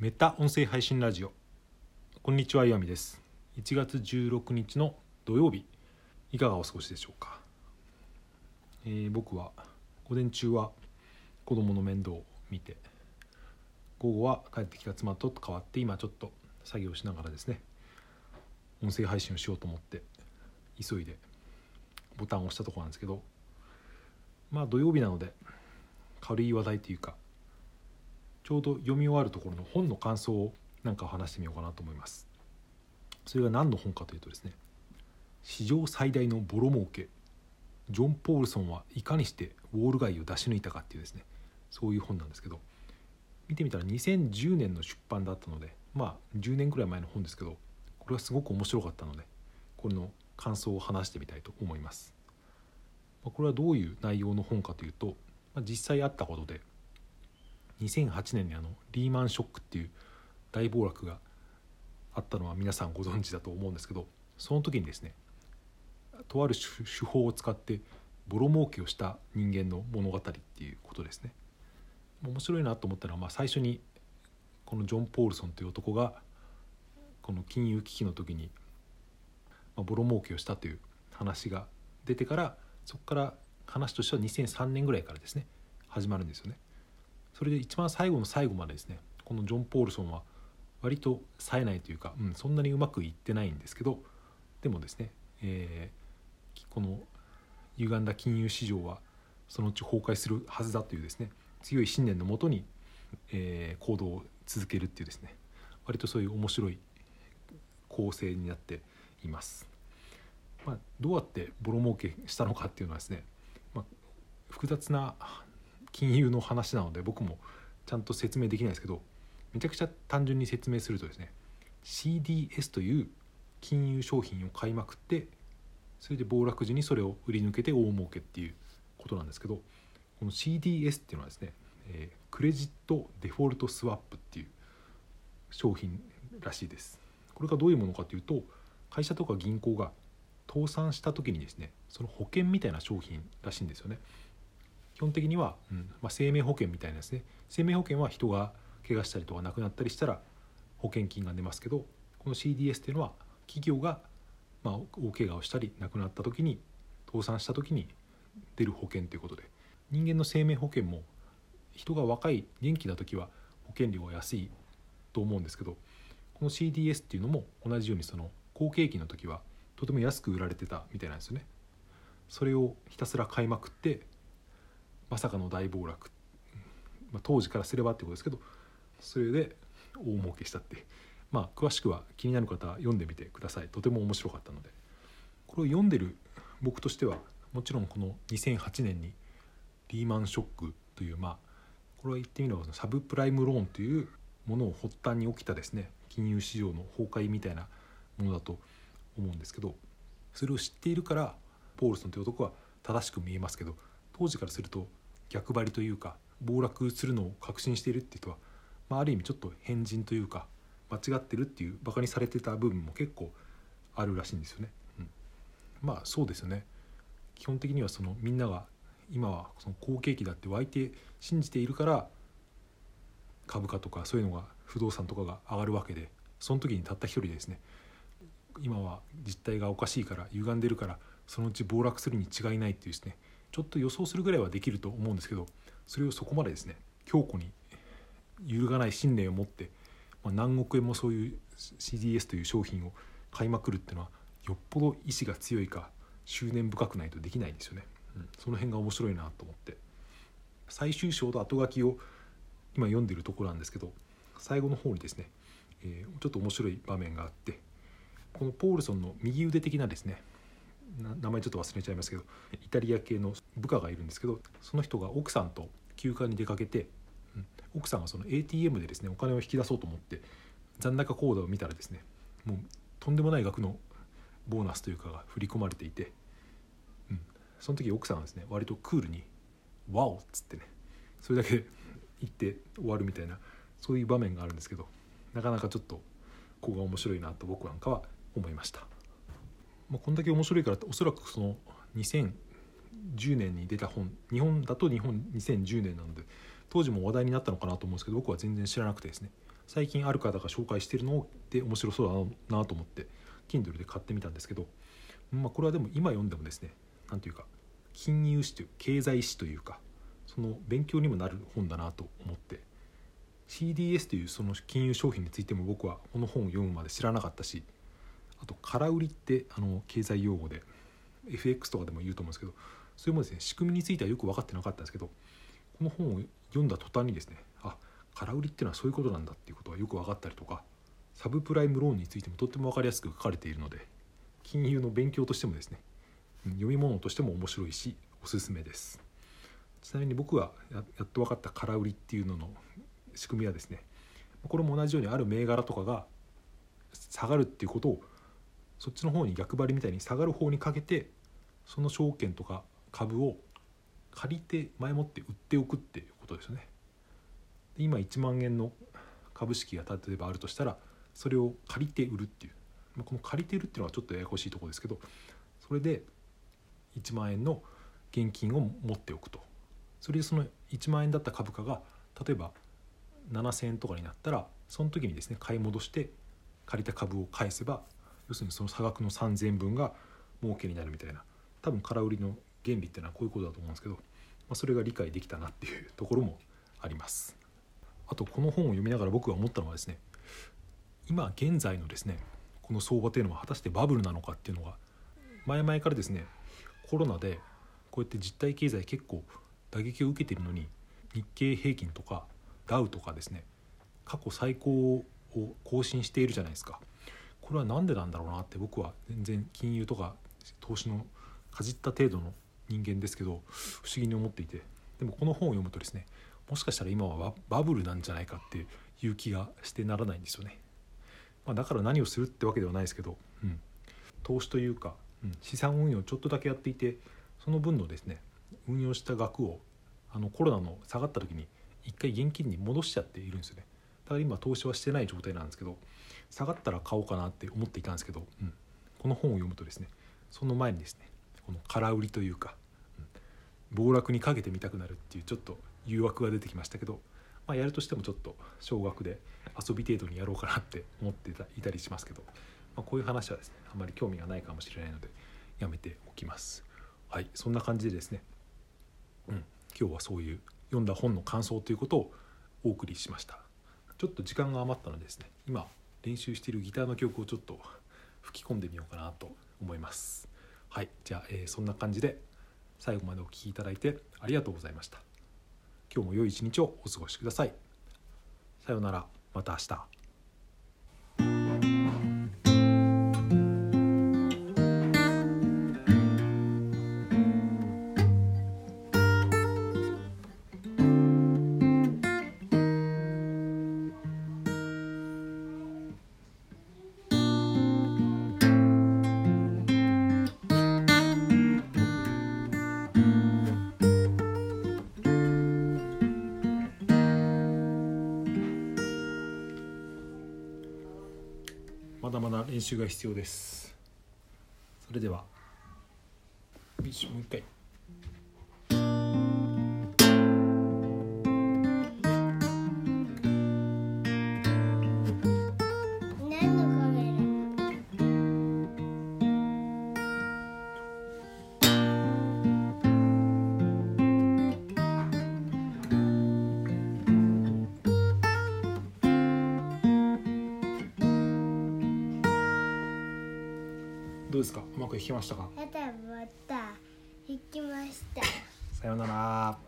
メタ音声配信ラジオ。こんにちは岩見です。1月16日の土曜日。いかがお過ごしでしょうか、えー僕は午前中は子供の面倒を見て午後は帰ってきた妻と変わって今ちょっと作業しながらですね音声配信をしようと思って急いでボタンを押したところなんですけどまあ土曜日なので軽い話題というかちょうど読み終わるところの本の感想をなんか話してみようかなと思います。それが何の本かというとですね史上最大のボロ儲けジョン・ポールソンはいかにしてウォール街を出し抜いたかっていうですねそういう本なんですけど見てみたら2010年の出版だったのでまあ10年くらい前の本ですけどこれはすごく面白かったのでこれの感想を話してみたいと思います。まこれはどういう内容の本かというと、まあ、実際あったことで2008年にあのリーマンショックっていう大暴落があったのは皆さんご存知だと思うんですけどその時にですねとある手法を使ってボロ儲けをした人間の物語っていうことですね面白いなと思ったのは、まあ、最初にこのジョン・ポールソンという男がこの金融危機の時に、ま、ボロ儲けをしたという話が出てからそこから話としては2003年ぐらいからですね始まるんですよね。それで一番最後の最後までですねこのジョン・ポールソンは割と冴えないというか、うん、そんなにうまくいってないんですけどでもですね、えーこの歪んだ金融市場はそのうち崩壊するはずだというですね強い信念のもとに、えー行動を続けるっていうですね割とそういう面白い構成になっています。まあ、どうやってボロ儲けしたのかっていうのはですね、まあ、複雑な金融の話なので僕もちゃんと説明できないですけどめちゃくちゃ単純に説明するとですね CDS という金融商品を買いまくってそれで暴落時にそれを売り抜けて大儲けっていうことなんですけどこの CDS っていうのはですね、えークレジットデフォルトスワップっていう商品らしいです。これがどういうものかというと会社とか銀行が倒産した時にですねその保険みたいな商品らしいんですよね。基本的には、うん。まあ、生命保険みたいなですね。生命保険は人が怪我したりとか亡くなったりしたら保険金が出ますけどこの CDS っていうのは企業が、まあ、大怪我をしたり亡くなった時に倒産した時に出る保険ということで。人間の生命保険も人が若い元気な時は保険料は安いと思うんですけどこの CDS っていうのも同じようにその好景気の時はとても安く売られてたみたいなんですよね。それをひたすら買いまくってまさかの大暴落、まあ、当時からすればってことですけどそれで大儲けしたって。まあ詳しくは気になる方は読んでみてください。とても面白かったので。これを読んでる僕としてはもちろんこの2008年にリーマンショックというまあこれは言ってみればサブプライムローンというものを発端に起きたですね金融市場の崩壊みたいなものだと思うんですけどそれを知っているからポールソンという男は正しく見えますけど当時からすると逆張りというか暴落するのを確信しているって人は、まあ、ある意味ちょっと変人というか間違ってるっていうバカにされてた部分も結構あるらしいんですよね。うん、まあそうですよね。基本的にはそのみんなが今はその好景気だって湧いて信じているから株価とかそういうのが不動産とかが上がるわけでその時にたった一人でですね。今は実態がおかしいから歪んでるからそのうち暴落するに違いないっていうですね。ちょっと予想するぐらいはできると思うんですけどそれをそこまでですね強固に揺るがない信念を持って、まあ、何億円もそういう CDS という商品を買いまくるっていうのはよっぽど意志が強いか執念深くないとできないんですよね、うん、その辺が面白いなと思って。最終章と後書きを今読んでるところなんですけど最後の方にですね、えーちょっと面白い場面があってこのポールソンの右腕的なですね名前ちょっと忘れちゃいますけどイタリア系の部下がいるんですけどその人が奥さんと休暇に出かけて、うん奥さんがその ATM でですねお金を引き出そうと思って残高口座を見たらですねもうとんでもない額のボーナスというかが振り込まれていて、うん、その時奥さんはですね割とクールに「ワオ!」っつってねそれだけ言って終わるみたいなそういう場面があるんですけどなかなかちょっとここが面白いなと僕なんかは思いました。まあ、こんだけ面白いからおそらくその2010年に出た本日本だと日本2010年なので当時も話題になったのかなと思うんですけど僕は全然知らなくてですね。最近ある方が紹介してるので面白そうだなと思って Kindle で買ってみたんですけど、まあ、これはでも今読んでもですね何ていうか金融史という経済史というかその勉強にもなる本だなと思って CDS というその金融商品についても僕はこの本を読むまで知らなかったしあと空売りってあの経済用語で FX とかでも言うと思うんですけどそれもですね仕組みについてはよく分かってなかったんですけどこの本を読んだ途端にですねあ空売りっていうのはそういうことなんだっていうことがよく分かったりとかサブプライムローンについてもとっても分かりやすく書かれているので金融の勉強としてもですね読み物としても面白いしおすすめです。ちなみに僕がやっと分かった空売りっていうのの仕組みはですねこれも同じようにある銘柄とかが下がるっていうことをそっちの方に逆張りみたいに下がる方にかけてその証券とか株を借りて前もって売っておくっていうことですね。今1万円の株式が例えばあるとしたらそれを借りて売るっていうこの借りて売るっていうのはちょっとややこしいところですけどそれで1万円の現金を持っておくとそれでその1万円だった株価が例えば7,000円とかになったらその時にですね買い戻して借りた株を返せば要するにその差額の3,000分が儲けになるみたいな。多分空売りの原理っていうのはこういうことだと思うんですけど、まあ、それが理解できたなっていうところもあります。あとこの本を読みながら僕が思ったのはですね今現在のですねこの相場というのは果たしてバブルなのかっていうのが前々からですねコロナでこうやって実体経済結構打撃を受けてるのに日経平均とかダウとかですね過去最高を更新しているじゃないですか。これは何でなんだろうなって僕は全然金融とか投資のかじった程度の人間ですけど不思議に思っていてでもこの本を読むとですねもしかしたら今はバブルなんじゃないかっていう気がしてならないんですよね。まあ、だから何をするってわけではないですけど、うん、投資というか、うん、資産運用をちょっとだけやっていてその分のですね運用した額をあのコロナの下がった時に一回現金に戻しちゃっているんですよね。だから今投資はしてない状態なんですけど下がったら買おうかなって思っていたんですけど、うん、この本を読むとですねその前にですねこの空売りというか、うん、暴落にかけてみたくなるっていうちょっと誘惑が出てきましたけど、まあ、やるとしてもちょっと少額で遊び程度にやろうかなって思っていたりしますけど、まあ、こういう話はですねあまり興味がないかもしれないのでやめておきます。はいそんな感じでですね、うん、今日はそういう読んだ本の感想ということをお送りしました。ちょっと時間が余ったのでですね今練習しているギターの曲をちょっと吹き込んでみようかなと思います。はい。じゃあ、えー、そんな感じで最後までお聴きいただいてありがとうございました。今日も良い一日をお過ごしください。さようなら。また明日。まだ練習が必要です。それでは。もう一回。どうですか？うまく弾きましたか？またまた。弾きました。さようなら